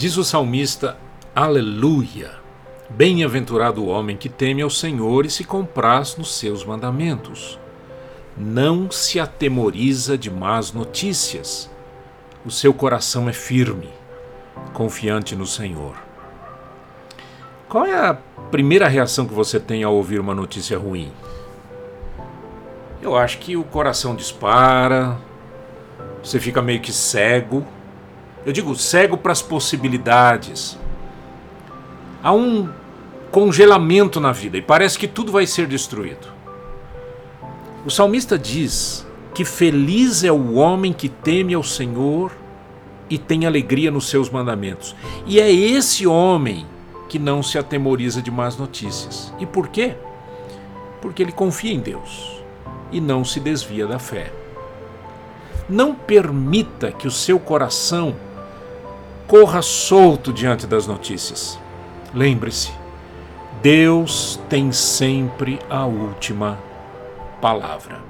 Diz o salmista: Aleluia! Bem-aventurado o homem que teme ao Senhor e se compraz nos seus mandamentos. Não se atemoriza de más notícias. O seu coração é firme, confiante no Senhor. Qual é a primeira reação que você tem ao ouvir uma notícia ruim? Eu acho que o coração dispara, você fica meio que cego eu digo cego para as possibilidades. Há um congelamento na vida e parece que tudo vai ser destruído. O salmista diz que feliz é o homem que teme ao Senhor e tem alegria nos seus mandamentos. E é esse homem que não se atemoriza de más notícias. E por quê? Porque ele confia em Deus e não se desvia da fé. Não permita que o seu coração corra solto diante das notícias. Lembre-se, Deus tem sempre a última palavra.